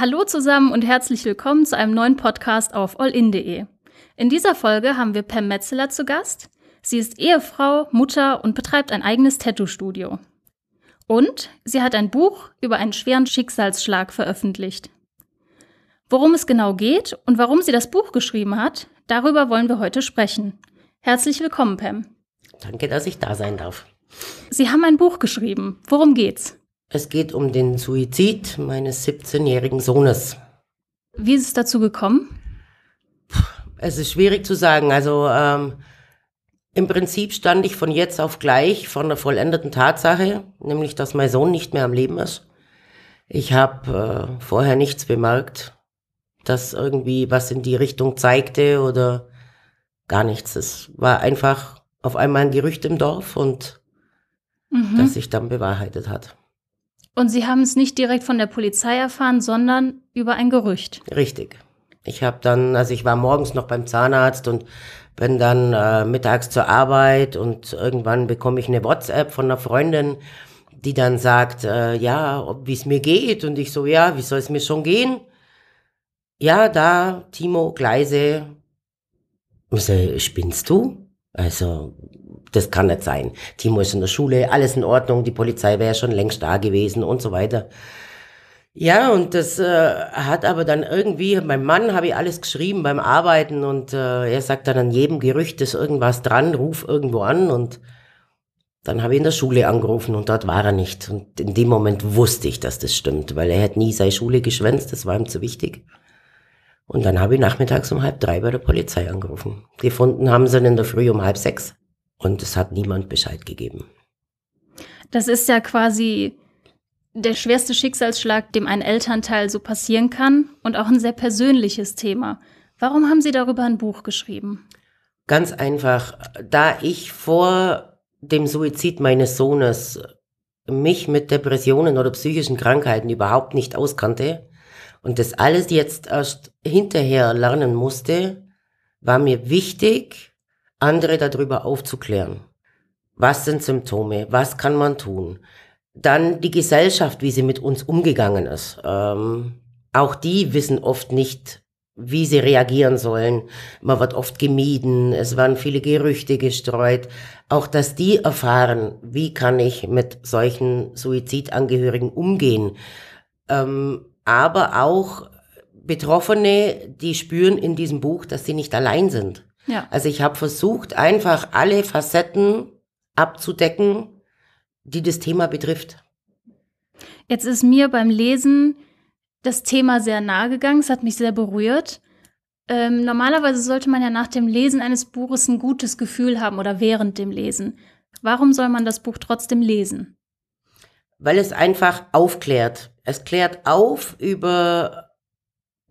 Hallo zusammen und herzlich willkommen zu einem neuen Podcast auf allin.de. In dieser Folge haben wir Pam Metzeler zu Gast. Sie ist Ehefrau, Mutter und betreibt ein eigenes Tattoo-Studio. Und sie hat ein Buch über einen schweren Schicksalsschlag veröffentlicht. Worum es genau geht und warum sie das Buch geschrieben hat, darüber wollen wir heute sprechen. Herzlich willkommen, Pam. Danke, dass ich da sein darf. Sie haben ein Buch geschrieben. Worum geht's? Es geht um den Suizid meines 17-jährigen Sohnes. Wie ist es dazu gekommen? Es ist schwierig zu sagen. Also ähm, im Prinzip stand ich von jetzt auf gleich vor einer vollendeten Tatsache, nämlich dass mein Sohn nicht mehr am Leben ist. Ich habe äh, vorher nichts bemerkt, dass irgendwie was in die Richtung zeigte oder gar nichts. Es war einfach auf einmal ein Gerücht im Dorf und mhm. das sich dann bewahrheitet hat. Und Sie haben es nicht direkt von der Polizei erfahren, sondern über ein Gerücht. Richtig. Ich habe dann, also ich war morgens noch beim Zahnarzt und bin dann äh, mittags zur Arbeit und irgendwann bekomme ich eine WhatsApp von einer Freundin, die dann sagt, äh, ja, wie es mir geht und ich so, ja, wie soll es mir schon gehen? Ja, da, Timo, Gleise. Ich so, spinnst du? Also, das kann nicht sein. Timo ist in der Schule, alles in Ordnung, die Polizei wäre schon längst da gewesen und so weiter. Ja, und das äh, hat aber dann irgendwie, mein Mann habe ich alles geschrieben beim Arbeiten und äh, er sagt dann an jedem Gerücht ist irgendwas dran, ruf irgendwo an und dann habe ich in der Schule angerufen und dort war er nicht. Und in dem Moment wusste ich, dass das stimmt, weil er hat nie seine Schule geschwänzt, das war ihm zu wichtig. Und dann habe ich nachmittags um halb drei bei der Polizei angerufen. Gefunden haben sie ihn in der Früh um halb sechs und es hat niemand Bescheid gegeben. Das ist ja quasi der schwerste Schicksalsschlag, dem ein Elternteil so passieren kann und auch ein sehr persönliches Thema. Warum haben Sie darüber ein Buch geschrieben? Ganz einfach, da ich vor dem Suizid meines Sohnes mich mit Depressionen oder psychischen Krankheiten überhaupt nicht auskannte und das alles jetzt erst hinterher lernen musste, war mir wichtig, andere darüber aufzuklären. Was sind Symptome? Was kann man tun? Dann die Gesellschaft, wie sie mit uns umgegangen ist. Ähm, auch die wissen oft nicht, wie sie reagieren sollen. Man wird oft gemieden, es werden viele Gerüchte gestreut. Auch, dass die erfahren, wie kann ich mit solchen Suizidangehörigen umgehen. Ähm, aber auch Betroffene, die spüren in diesem Buch, dass sie nicht allein sind. Ja. Also ich habe versucht, einfach alle Facetten abzudecken, die das Thema betrifft. Jetzt ist mir beim Lesen das Thema sehr nahe gegangen, es hat mich sehr berührt. Ähm, normalerweise sollte man ja nach dem Lesen eines Buches ein gutes Gefühl haben oder während dem Lesen. Warum soll man das Buch trotzdem lesen? Weil es einfach aufklärt. Es klärt auf über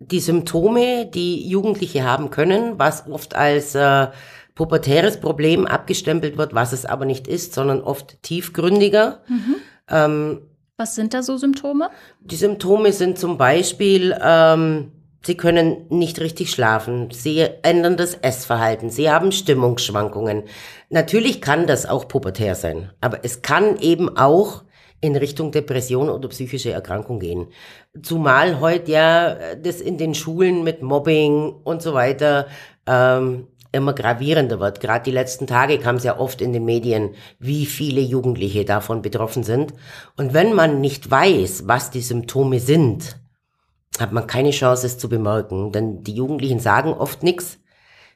die Symptome, die Jugendliche haben können, was oft als äh, pubertäres Problem abgestempelt wird, was es aber nicht ist, sondern oft tiefgründiger. Mhm. Ähm, was sind da so Symptome? Die Symptome sind zum Beispiel, ähm, sie können nicht richtig schlafen, sie ändern das Essverhalten, sie haben Stimmungsschwankungen. Natürlich kann das auch pubertär sein, aber es kann eben auch in Richtung Depression oder psychische Erkrankung gehen. Zumal heute ja das in den Schulen mit Mobbing und so weiter ähm, immer gravierender wird. Gerade die letzten Tage kam es ja oft in den Medien, wie viele Jugendliche davon betroffen sind. Und wenn man nicht weiß, was die Symptome sind, hat man keine Chance, es zu bemerken. Denn die Jugendlichen sagen oft nichts.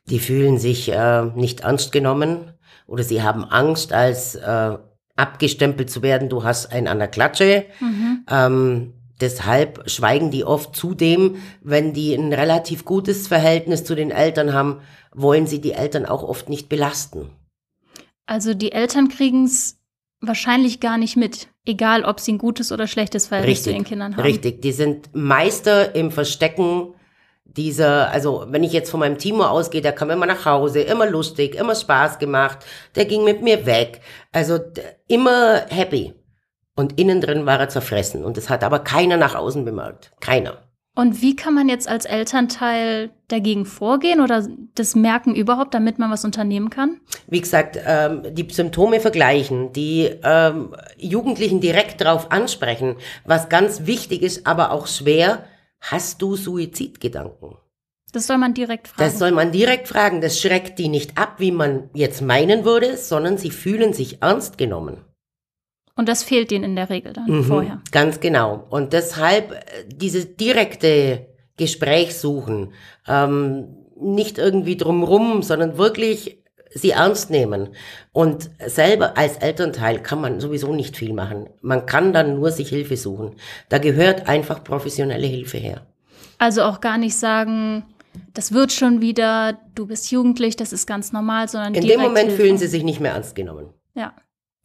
Die fühlen sich äh, nicht ernst genommen oder sie haben Angst, als äh, abgestempelt zu werden, du hast einen an der Klatsche. Mhm. Ähm, deshalb schweigen die oft zudem, wenn die ein relativ gutes Verhältnis zu den Eltern haben, wollen sie die Eltern auch oft nicht belasten. Also die Eltern kriegen es wahrscheinlich gar nicht mit, egal ob sie ein gutes oder schlechtes Verhältnis richtig, zu ihren Kindern haben. Richtig, die sind Meister im Verstecken dieser, also wenn ich jetzt von meinem Timo ausgehe, der kam immer nach Hause, immer lustig, immer Spaß gemacht, der ging mit mir weg, also immer happy. Und innen drin war er zerfressen und das hat aber keiner nach außen bemerkt, keiner. Und wie kann man jetzt als Elternteil dagegen vorgehen oder das merken überhaupt, damit man was unternehmen kann? Wie gesagt, ähm, die Symptome vergleichen, die ähm, Jugendlichen direkt darauf ansprechen, was ganz wichtig ist, aber auch schwer, hast du Suizidgedanken? Das soll man direkt fragen. Das soll man direkt fragen. Das schreckt die nicht ab, wie man jetzt meinen würde, sondern sie fühlen sich ernst genommen. Und das fehlt ihnen in der Regel dann mhm, vorher. Ganz genau. Und deshalb äh, diese direkte Gespräch suchen, ähm, nicht irgendwie drumrum, sondern wirklich sie ernst nehmen. Und selber als Elternteil kann man sowieso nicht viel machen. Man kann dann nur sich Hilfe suchen. Da gehört einfach professionelle Hilfe her. Also auch gar nicht sagen, das wird schon wieder, du bist jugendlich, das ist ganz normal, sondern in dem Moment Hilfe. fühlen sie sich nicht mehr ernst genommen. Ja.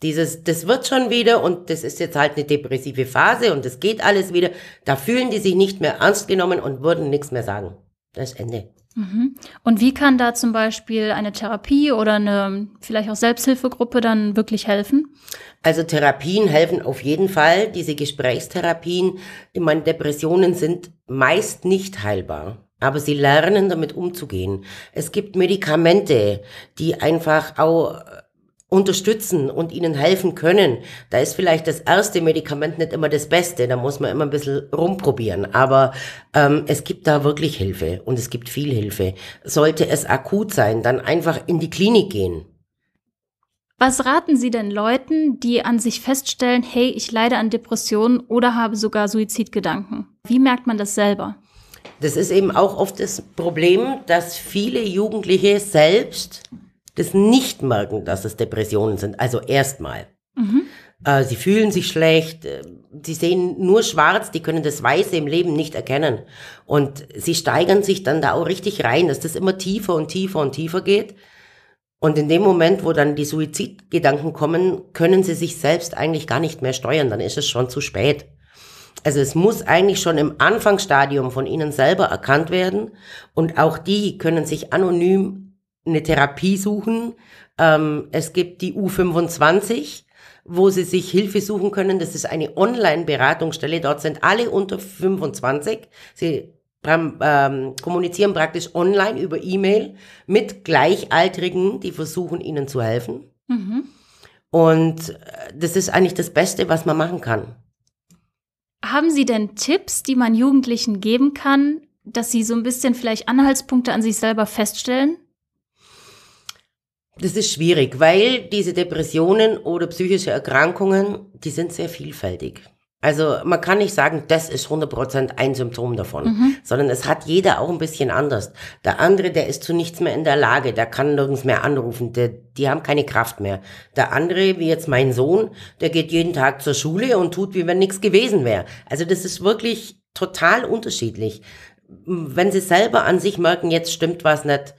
Dieses, das wird schon wieder und das ist jetzt halt eine depressive Phase und es geht alles wieder. Da fühlen die sich nicht mehr ernst genommen und würden nichts mehr sagen. Das ist Ende. Mhm. Und wie kann da zum Beispiel eine Therapie oder eine vielleicht auch Selbsthilfegruppe dann wirklich helfen? Also Therapien helfen auf jeden Fall. Diese Gesprächstherapien, ich meine, Depressionen sind meist nicht heilbar. Aber sie lernen damit umzugehen. Es gibt Medikamente, die einfach auch unterstützen und ihnen helfen können. Da ist vielleicht das erste Medikament nicht immer das Beste, da muss man immer ein bisschen rumprobieren. Aber ähm, es gibt da wirklich Hilfe und es gibt viel Hilfe. Sollte es akut sein, dann einfach in die Klinik gehen. Was raten Sie denn Leuten, die an sich feststellen, hey, ich leide an Depressionen oder habe sogar Suizidgedanken? Wie merkt man das selber? Das ist eben auch oft das Problem, dass viele Jugendliche selbst das nicht merken, dass es Depressionen sind. Also erstmal. Mhm. Äh, sie fühlen sich schlecht, äh, sie sehen nur schwarz, die können das Weiße im Leben nicht erkennen. Und sie steigern sich dann da auch richtig rein, dass das immer tiefer und tiefer und tiefer geht. Und in dem Moment, wo dann die Suizidgedanken kommen, können sie sich selbst eigentlich gar nicht mehr steuern, dann ist es schon zu spät. Also es muss eigentlich schon im Anfangsstadium von ihnen selber erkannt werden und auch die können sich anonym eine Therapie suchen. Ähm, es gibt die U25, wo sie sich Hilfe suchen können. Das ist eine Online-Beratungsstelle. Dort sind alle unter 25. Sie ähm, kommunizieren praktisch online über E-Mail mit Gleichaltrigen, die versuchen, ihnen zu helfen. Mhm. Und äh, das ist eigentlich das Beste, was man machen kann. Haben Sie denn Tipps, die man Jugendlichen geben kann, dass sie so ein bisschen vielleicht Anhaltspunkte an sich selber feststellen? Das ist schwierig, weil diese Depressionen oder psychische Erkrankungen, die sind sehr vielfältig. Also man kann nicht sagen, das ist 100% ein Symptom davon, mhm. sondern es hat jeder auch ein bisschen anders. Der andere, der ist zu nichts mehr in der Lage, der kann nirgends mehr anrufen, der, die haben keine Kraft mehr. Der andere, wie jetzt mein Sohn, der geht jeden Tag zur Schule und tut, wie wenn nichts gewesen wäre. Also das ist wirklich total unterschiedlich. Wenn sie selber an sich merken, jetzt stimmt was nicht,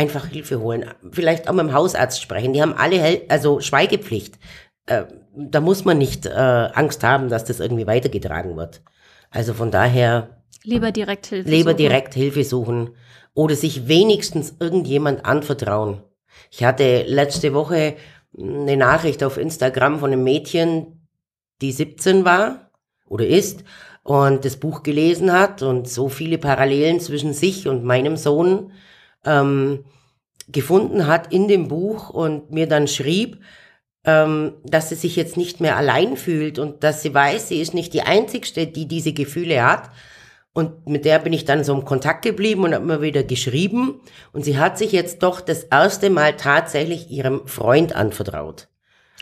einfach Hilfe holen. Vielleicht auch mit dem Hausarzt sprechen. Die haben alle, also Schweigepflicht. Äh, da muss man nicht äh, Angst haben, dass das irgendwie weitergetragen wird. Also von daher. Lieber direkt Hilfe Lieber suchen. direkt Hilfe suchen. Oder sich wenigstens irgendjemand anvertrauen. Ich hatte letzte Woche eine Nachricht auf Instagram von einem Mädchen, die 17 war oder ist und das Buch gelesen hat und so viele Parallelen zwischen sich und meinem Sohn ähm, gefunden hat in dem Buch und mir dann schrieb, ähm, dass sie sich jetzt nicht mehr allein fühlt und dass sie weiß, sie ist nicht die Einzigste, die diese Gefühle hat. Und mit der bin ich dann so im Kontakt geblieben und habe mir wieder geschrieben. Und sie hat sich jetzt doch das erste Mal tatsächlich ihrem Freund anvertraut.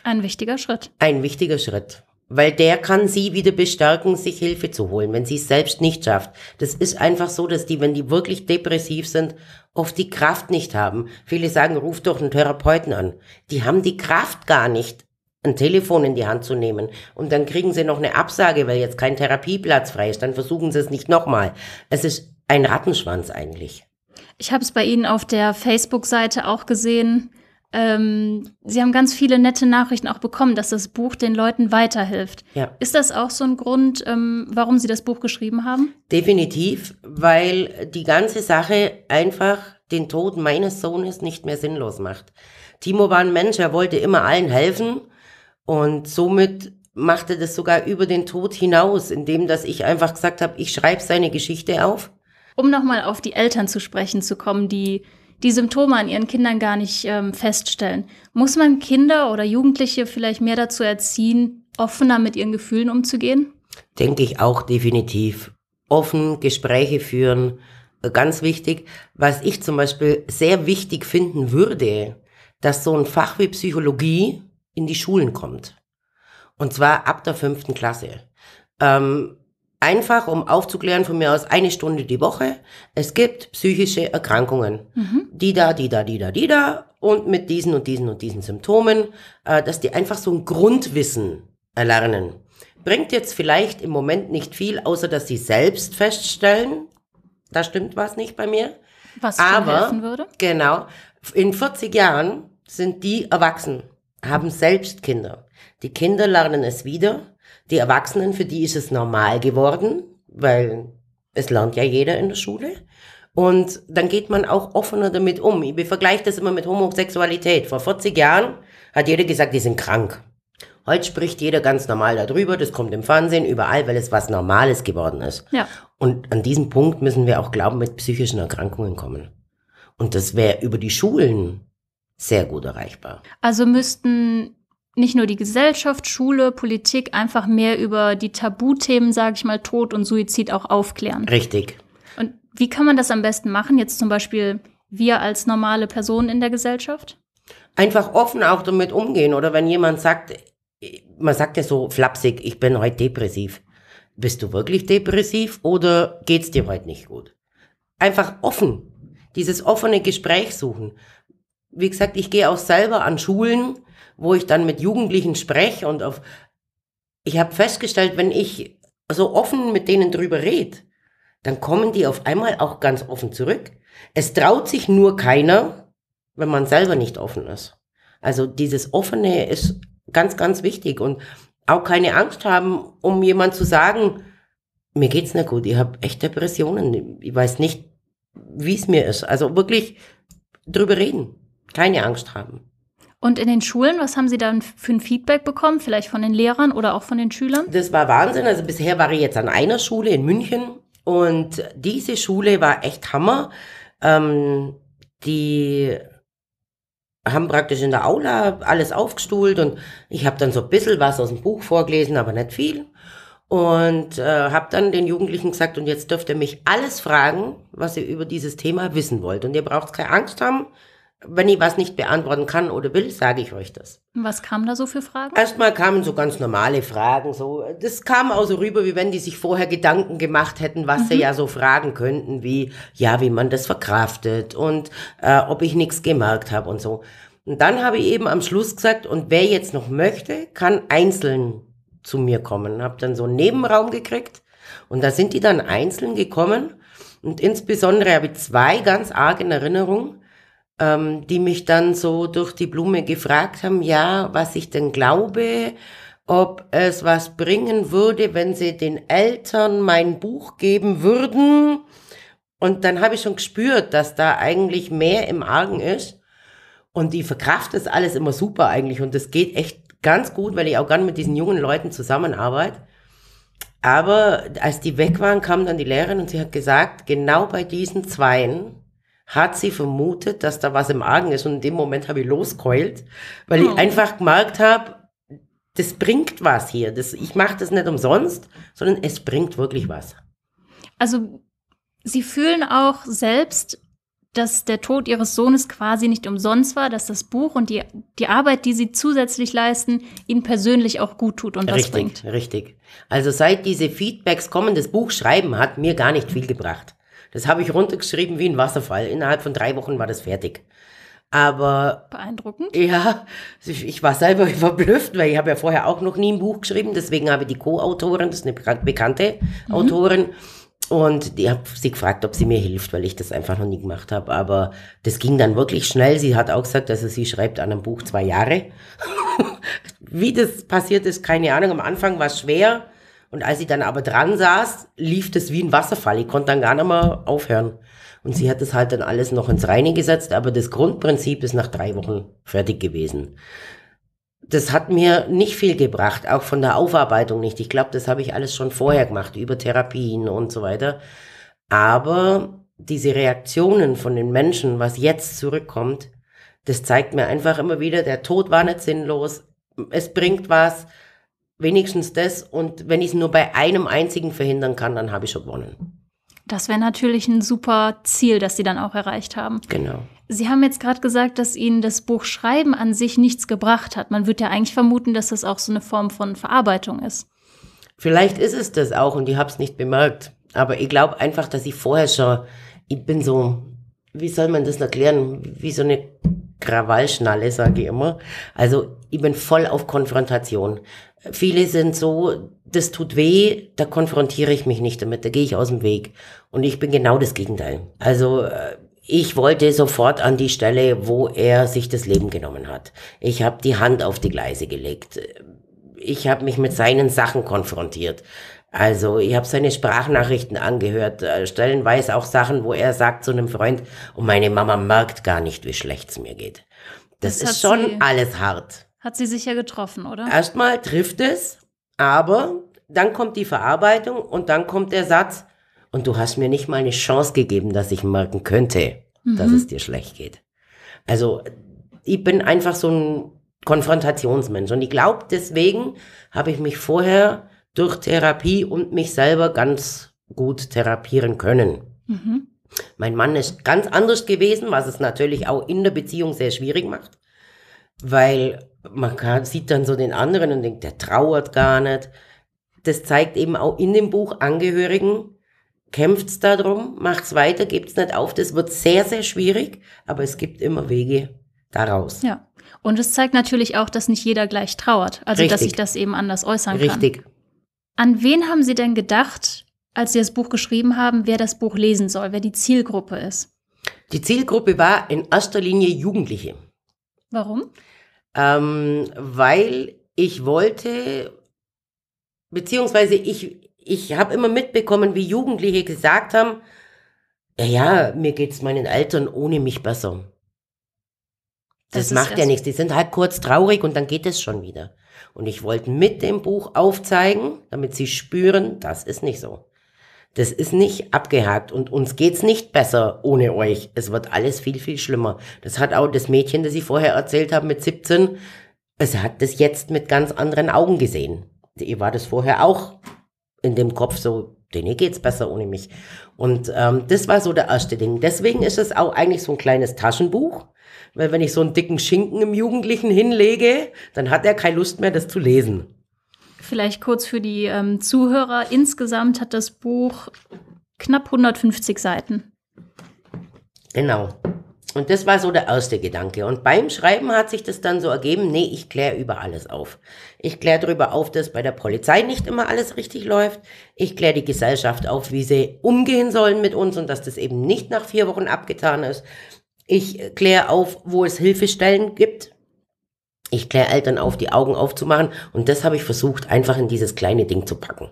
Ein wichtiger Schritt. Ein wichtiger Schritt. Weil der kann sie wieder bestärken, sich Hilfe zu holen, wenn sie es selbst nicht schafft. Das ist einfach so, dass die, wenn die wirklich depressiv sind, oft die Kraft nicht haben. Viele sagen, ruf doch einen Therapeuten an. Die haben die Kraft gar nicht, ein Telefon in die Hand zu nehmen. Und dann kriegen sie noch eine Absage, weil jetzt kein Therapieplatz frei ist. Dann versuchen sie es nicht nochmal. Es ist ein Rattenschwanz eigentlich. Ich habe es bei Ihnen auf der Facebook-Seite auch gesehen. Ähm, Sie haben ganz viele nette Nachrichten auch bekommen, dass das Buch den Leuten weiterhilft. Ja. Ist das auch so ein Grund, ähm, warum Sie das Buch geschrieben haben? Definitiv, weil die ganze Sache einfach den Tod meines Sohnes nicht mehr sinnlos macht. Timo war ein Mensch, er wollte immer allen helfen und somit machte das sogar über den Tod hinaus, indem dass ich einfach gesagt habe, ich schreibe seine Geschichte auf. Um nochmal auf die Eltern zu sprechen zu kommen, die die Symptome an ihren Kindern gar nicht ähm, feststellen. Muss man Kinder oder Jugendliche vielleicht mehr dazu erziehen, offener mit ihren Gefühlen umzugehen? Denke ich auch definitiv. offen Gespräche führen, ganz wichtig. Was ich zum Beispiel sehr wichtig finden würde, dass so ein Fach wie Psychologie in die Schulen kommt. Und zwar ab der fünften Klasse. Ähm, einfach, um aufzuklären von mir aus eine Stunde die Woche. Es gibt psychische Erkrankungen. Mhm. Die da, die da, die da, die da. Und mit diesen und diesen und diesen Symptomen, äh, dass die einfach so ein Grundwissen erlernen. Bringt jetzt vielleicht im Moment nicht viel, außer dass sie selbst feststellen, da stimmt was nicht bei mir. Was Aber, helfen würde? Genau. In 40 Jahren sind die erwachsen, haben selbst Kinder. Die Kinder lernen es wieder. Die Erwachsenen, für die ist es normal geworden, weil es lernt ja jeder in der Schule. Und dann geht man auch offener damit um. Ich vergleiche das immer mit Homosexualität. Vor 40 Jahren hat jeder gesagt, die sind krank. Heute spricht jeder ganz normal darüber, das kommt im Fernsehen, überall, weil es was Normales geworden ist. Ja. Und an diesem Punkt müssen wir auch glauben, mit psychischen Erkrankungen kommen. Und das wäre über die Schulen sehr gut erreichbar. Also müssten nicht nur die Gesellschaft, Schule, Politik einfach mehr über die Tabuthemen, sage ich mal, Tod und Suizid auch aufklären. Richtig. Und wie kann man das am besten machen? Jetzt zum Beispiel wir als normale Personen in der Gesellschaft? Einfach offen auch damit umgehen. Oder wenn jemand sagt, man sagt ja so flapsig, ich bin heute depressiv. Bist du wirklich depressiv oder geht's dir heute nicht gut? Einfach offen. Dieses offene Gespräch suchen. Wie gesagt, ich gehe auch selber an Schulen, wo ich dann mit Jugendlichen spreche und auf, ich habe festgestellt, wenn ich so offen mit denen drüber rede, dann kommen die auf einmal auch ganz offen zurück. Es traut sich nur keiner, wenn man selber nicht offen ist. Also dieses Offene ist Ganz, ganz wichtig. Und auch keine Angst haben, um jemand zu sagen, mir geht's nicht gut, ich habe echt Depressionen. Ich weiß nicht, wie es mir ist. Also wirklich drüber reden. Keine Angst haben. Und in den Schulen, was haben Sie dann für ein Feedback bekommen? Vielleicht von den Lehrern oder auch von den Schülern? Das war Wahnsinn. Also bisher war ich jetzt an einer Schule in München und diese Schule war echt Hammer. Ähm, die haben praktisch in der Aula alles aufgestuhlt und ich habe dann so ein bisschen was aus dem Buch vorgelesen, aber nicht viel. Und äh, habe dann den Jugendlichen gesagt, und jetzt dürft ihr mich alles fragen, was ihr über dieses Thema wissen wollt. Und ihr braucht keine Angst haben, wenn ich was nicht beantworten kann oder will, sage ich euch das. Was kamen da so für Fragen? Erstmal kamen so ganz normale Fragen. So, das kam auch so rüber, wie wenn die sich vorher Gedanken gemacht hätten, was mhm. sie ja so fragen könnten, wie ja, wie man das verkraftet und äh, ob ich nichts gemerkt habe und so. Und dann habe ich eben am Schluss gesagt, und wer jetzt noch möchte, kann einzeln zu mir kommen. Habe dann so einen Nebenraum gekriegt und da sind die dann einzeln gekommen. Und insbesondere habe ich zwei ganz arg in Erinnerung ähm, die mich dann so durch die Blume gefragt haben, ja, was ich denn glaube, ob es was bringen würde, wenn sie den Eltern mein Buch geben würden. Und dann habe ich schon gespürt, dass da eigentlich mehr im Argen ist. Und die verkraft das alles immer super eigentlich. Und das geht echt ganz gut, weil ich auch gerne mit diesen jungen Leuten zusammenarbeite. Aber als die weg waren, kam dann die Lehrerin und sie hat gesagt, genau bei diesen Zweien hat sie vermutet, dass da was im Argen ist. Und in dem Moment habe ich loskeult, weil oh. ich einfach gemerkt habe, das bringt was hier. Das, ich mache das nicht umsonst, sondern es bringt wirklich was. Also Sie fühlen auch selbst, dass der Tod Ihres Sohnes quasi nicht umsonst war, dass das Buch und die, die Arbeit, die Sie zusätzlich leisten, Ihnen persönlich auch gut tut und was richtig, bringt. Richtig, richtig. Also seit diese Feedbacks kommen, das Buch schreiben hat mir gar nicht viel gebracht. Das habe ich runtergeschrieben wie ein Wasserfall. Innerhalb von drei Wochen war das fertig. Aber beeindruckend. Ja, ich war selber verblüfft, weil ich habe ja vorher auch noch nie ein Buch geschrieben. Deswegen habe ich die Co-Autorin, das ist eine bekannte mhm. Autorin, und ich habe sie gefragt, ob sie mir hilft, weil ich das einfach noch nie gemacht habe. Aber das ging dann wirklich schnell. Sie hat auch gesagt, also sie schreibt an einem Buch zwei Jahre. Wie das passiert ist, keine Ahnung. Am Anfang war es schwer. Und als ich dann aber dran saß, lief das wie ein Wasserfall. Ich konnte dann gar nicht mehr aufhören. Und sie hat das halt dann alles noch ins Reine gesetzt, aber das Grundprinzip ist nach drei Wochen fertig gewesen. Das hat mir nicht viel gebracht, auch von der Aufarbeitung nicht. Ich glaube, das habe ich alles schon vorher gemacht, über Therapien und so weiter. Aber diese Reaktionen von den Menschen, was jetzt zurückkommt, das zeigt mir einfach immer wieder, der Tod war nicht sinnlos, es bringt was, wenigstens das. Und wenn ich es nur bei einem einzigen verhindern kann, dann habe ich schon gewonnen. Das wäre natürlich ein super Ziel, das Sie dann auch erreicht haben. Genau. Sie haben jetzt gerade gesagt, dass Ihnen das Buchschreiben an sich nichts gebracht hat. Man würde ja eigentlich vermuten, dass das auch so eine Form von Verarbeitung ist. Vielleicht ist es das auch und ich habe es nicht bemerkt. Aber ich glaube einfach, dass ich vorher schon, ich bin so, wie soll man das erklären, wie so eine Krawallschnalle, sage ich immer. Also ich bin voll auf Konfrontation. Viele sind so, das tut weh, da konfrontiere ich mich nicht damit, da gehe ich aus dem Weg. Und ich bin genau das Gegenteil. Also äh, ich wollte sofort an die Stelle, wo er sich das Leben genommen hat. Ich habe die Hand auf die Gleise gelegt. Ich habe mich mit seinen Sachen konfrontiert. Also ich habe seine Sprachnachrichten angehört, äh, stellenweise auch Sachen, wo er sagt zu einem Freund, und meine Mama merkt gar nicht, wie schlecht es mir geht. Das, das ist schon alles hart. Hat sie sicher getroffen, oder? Erstmal trifft es, aber dann kommt die Verarbeitung und dann kommt der Satz, und du hast mir nicht mal eine Chance gegeben, dass ich merken könnte, mhm. dass es dir schlecht geht. Also ich bin einfach so ein Konfrontationsmensch und ich glaube, deswegen habe ich mich vorher durch Therapie und mich selber ganz gut therapieren können. Mhm. Mein Mann ist ganz anders gewesen, was es natürlich auch in der Beziehung sehr schwierig macht, weil man kann, sieht dann so den anderen und denkt, der trauert gar nicht. Das zeigt eben auch in dem Buch Angehörigen, kämpft's darum, macht's weiter, gebt's nicht auf. Das wird sehr, sehr schwierig, aber es gibt immer Wege daraus. Ja. Und es zeigt natürlich auch, dass nicht jeder gleich trauert. Also, Richtig. dass sich das eben anders äußern kann. Richtig. An wen haben Sie denn gedacht, als Sie das Buch geschrieben haben, wer das Buch lesen soll, wer die Zielgruppe ist? Die Zielgruppe war in erster Linie Jugendliche. Warum? Ähm, weil ich wollte, beziehungsweise ich, ich habe immer mitbekommen, wie Jugendliche gesagt haben, ja, ja, mir geht's meinen Eltern ohne mich besser. Das, das macht ja nichts. Die sind halt kurz traurig und dann geht es schon wieder. Und ich wollte mit dem Buch aufzeigen, damit sie spüren, das ist nicht so. Das ist nicht abgehakt und uns geht's nicht besser ohne euch. Es wird alles viel, viel schlimmer. Das hat auch das Mädchen, das ich vorher erzählt habe mit 17, es hat das jetzt mit ganz anderen Augen gesehen. Ihr war das vorher auch in dem Kopf so, denen geht's besser ohne mich. Und ähm, das war so der erste Ding. Deswegen ist es auch eigentlich so ein kleines Taschenbuch, weil wenn ich so einen dicken Schinken im Jugendlichen hinlege, dann hat er keine Lust mehr, das zu lesen. Vielleicht kurz für die ähm, Zuhörer. Insgesamt hat das Buch knapp 150 Seiten. Genau. Und das war so der erste Gedanke. Und beim Schreiben hat sich das dann so ergeben, nee, ich kläre über alles auf. Ich kläre darüber auf, dass bei der Polizei nicht immer alles richtig läuft. Ich kläre die Gesellschaft auf, wie sie umgehen sollen mit uns und dass das eben nicht nach vier Wochen abgetan ist. Ich kläre auf, wo es Hilfestellen gibt, ich kläre Eltern auf, die Augen aufzumachen. Und das habe ich versucht, einfach in dieses kleine Ding zu packen.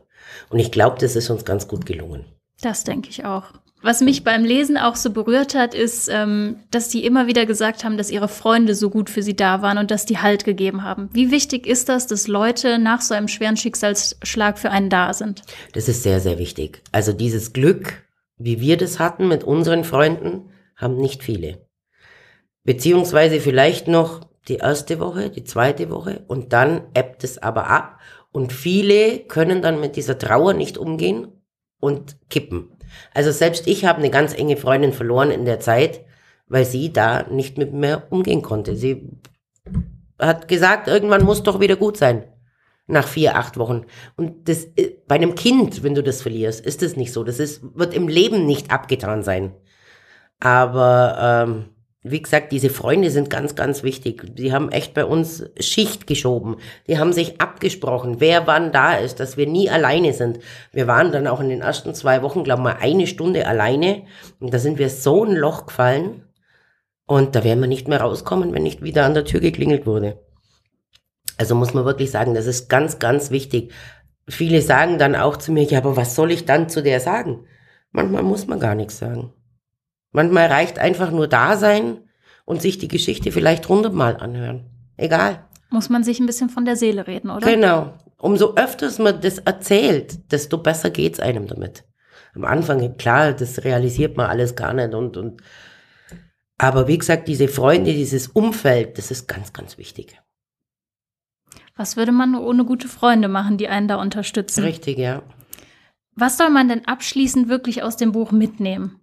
Und ich glaube, das ist uns ganz gut gelungen. Das denke ich auch. Was mich beim Lesen auch so berührt hat, ist, ähm, dass die immer wieder gesagt haben, dass ihre Freunde so gut für sie da waren und dass die Halt gegeben haben. Wie wichtig ist das, dass Leute nach so einem schweren Schicksalsschlag für einen da sind? Das ist sehr, sehr wichtig. Also dieses Glück, wie wir das hatten mit unseren Freunden, haben nicht viele. Beziehungsweise vielleicht noch die erste Woche, die zweite Woche und dann ebbt es aber ab und viele können dann mit dieser Trauer nicht umgehen und kippen. Also selbst ich habe eine ganz enge Freundin verloren in der Zeit, weil sie da nicht mit mir umgehen konnte. Sie hat gesagt, irgendwann muss doch wieder gut sein. Nach vier, acht Wochen. Und das, äh, bei einem Kind, wenn du das verlierst, ist das nicht so. Das ist, wird im Leben nicht abgetan sein. Aber ähm, wie gesagt, diese Freunde sind ganz, ganz wichtig. Die haben echt bei uns Schicht geschoben. Die haben sich abgesprochen, wer wann da ist, dass wir nie alleine sind. Wir waren dann auch in den ersten zwei Wochen, glaube ich mal, eine Stunde alleine. Und da sind wir so ein Loch gefallen. Und da werden wir nicht mehr rauskommen, wenn nicht wieder an der Tür geklingelt wurde. Also muss man wirklich sagen, das ist ganz, ganz wichtig. Viele sagen dann auch zu mir, ja, aber was soll ich dann zu der sagen? Manchmal muss man gar nichts sagen. Manchmal reicht einfach nur da sein und sich die Geschichte vielleicht hundertmal anhören. Egal. Muss man sich ein bisschen von der Seele reden, oder? Genau. Umso öfters man das erzählt, desto besser geht's einem damit. Am Anfang, klar, das realisiert man alles gar nicht und, und, aber wie gesagt, diese Freunde, dieses Umfeld, das ist ganz, ganz wichtig. Was würde man ohne gute Freunde machen, die einen da unterstützen? Richtig, ja. Was soll man denn abschließend wirklich aus dem Buch mitnehmen?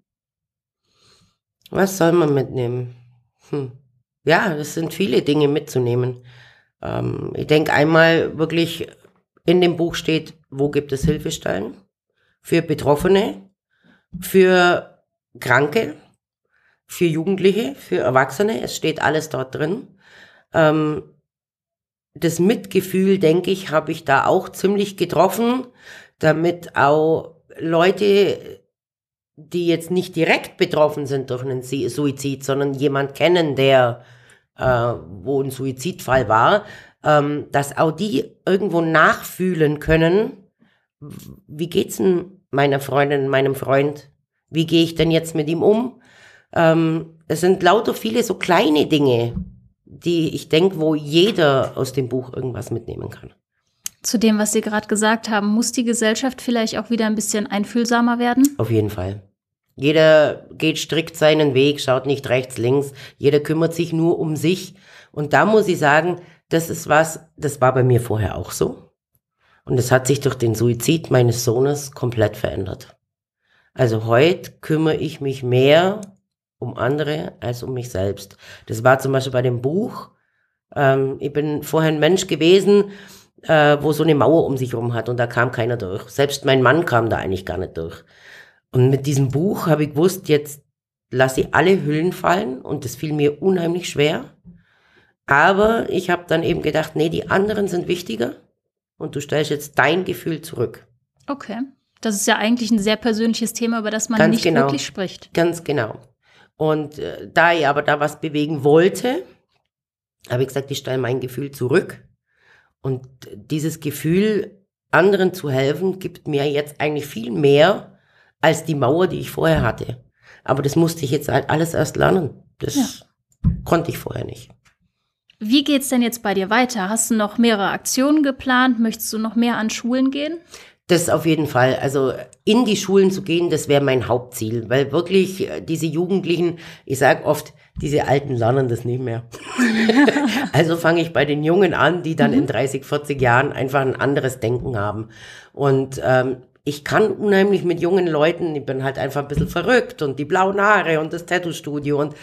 Was soll man mitnehmen? Hm. Ja, es sind viele Dinge mitzunehmen. Ähm, ich denke einmal wirklich in dem Buch steht, wo gibt es Hilfestellen für Betroffene, für Kranke, für Jugendliche, für Erwachsene. Es steht alles dort drin. Ähm, das Mitgefühl, denke ich, habe ich da auch ziemlich getroffen, damit auch Leute, die jetzt nicht direkt betroffen sind durch einen Suizid, sondern jemand kennen, der äh, wo ein Suizidfall war, ähm, dass auch die irgendwo nachfühlen können, wie geht's denn meiner Freundin, meinem Freund? Wie gehe ich denn jetzt mit ihm um? Ähm, es sind lauter viele so kleine Dinge, die ich denke, wo jeder aus dem Buch irgendwas mitnehmen kann. Zu dem, was Sie gerade gesagt haben, muss die Gesellschaft vielleicht auch wieder ein bisschen einfühlsamer werden? Auf jeden Fall. Jeder geht strikt seinen Weg, schaut nicht rechts, links. Jeder kümmert sich nur um sich. Und da muss ich sagen, das ist was, das war bei mir vorher auch so. Und es hat sich durch den Suizid meines Sohnes komplett verändert. Also heute kümmere ich mich mehr um andere als um mich selbst. Das war zum Beispiel bei dem Buch. Ähm, ich bin vorher ein Mensch gewesen, äh, wo so eine Mauer um sich herum hat und da kam keiner durch. Selbst mein Mann kam da eigentlich gar nicht durch. Und mit diesem Buch habe ich gewusst, jetzt lasse ich alle Hüllen fallen und das fiel mir unheimlich schwer. Aber ich habe dann eben gedacht, nee, die anderen sind wichtiger und du stellst jetzt dein Gefühl zurück. Okay. Das ist ja eigentlich ein sehr persönliches Thema, über das man Ganz nicht genau. wirklich spricht. Ganz genau. Und äh, da ich aber da was bewegen wollte, habe ich gesagt, ich stelle mein Gefühl zurück. Und dieses Gefühl, anderen zu helfen, gibt mir jetzt eigentlich viel mehr, als die Mauer, die ich vorher hatte. Aber das musste ich jetzt halt alles erst lernen. Das ja. konnte ich vorher nicht. Wie geht's denn jetzt bei dir weiter? Hast du noch mehrere Aktionen geplant? Möchtest du noch mehr an Schulen gehen? Das auf jeden Fall. Also in die Schulen zu gehen, das wäre mein Hauptziel, weil wirklich äh, diese Jugendlichen, ich sage oft, diese Alten lernen das nicht mehr. also fange ich bei den Jungen an, die dann mhm. in 30, 40 Jahren einfach ein anderes Denken haben. Und ähm, ich kann unheimlich mit jungen Leuten, ich bin halt einfach ein bisschen verrückt und die blauen Haare und das Tattoo-Studio und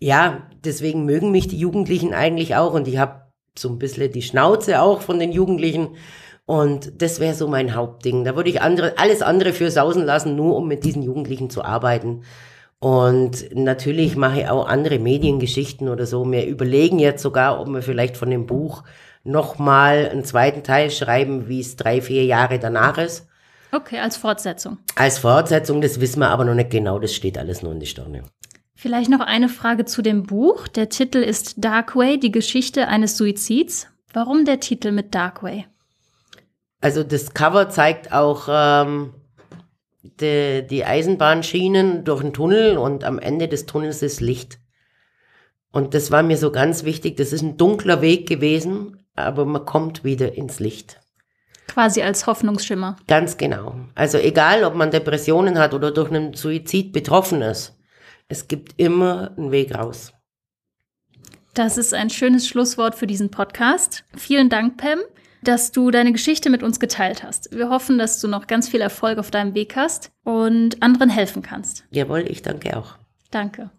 ja, deswegen mögen mich die Jugendlichen eigentlich auch und ich habe so ein bisschen die Schnauze auch von den Jugendlichen und das wäre so mein Hauptding. Da würde ich andere, alles andere für sausen lassen, nur um mit diesen Jugendlichen zu arbeiten. Und natürlich mache ich auch andere Mediengeschichten oder so. Wir überlegen jetzt sogar, ob wir vielleicht von dem Buch nochmal einen zweiten Teil schreiben, wie es drei, vier Jahre danach ist. Okay, als Fortsetzung. Als Fortsetzung, das wissen wir aber noch nicht genau, das steht alles nur in die Stirne. Vielleicht noch eine Frage zu dem Buch. Der Titel ist Darkway, die Geschichte eines Suizids. Warum der Titel mit Darkway? Also das Cover zeigt auch ähm, die, die Eisenbahnschienen durch einen Tunnel und am Ende des Tunnels ist Licht. Und das war mir so ganz wichtig. Das ist ein dunkler Weg gewesen, aber man kommt wieder ins Licht. Quasi als Hoffnungsschimmer. Ganz genau. Also egal, ob man Depressionen hat oder durch einen Suizid betroffen ist, es gibt immer einen Weg raus. Das ist ein schönes Schlusswort für diesen Podcast. Vielen Dank, Pam, dass du deine Geschichte mit uns geteilt hast. Wir hoffen, dass du noch ganz viel Erfolg auf deinem Weg hast und anderen helfen kannst. Jawohl, ich danke auch. Danke.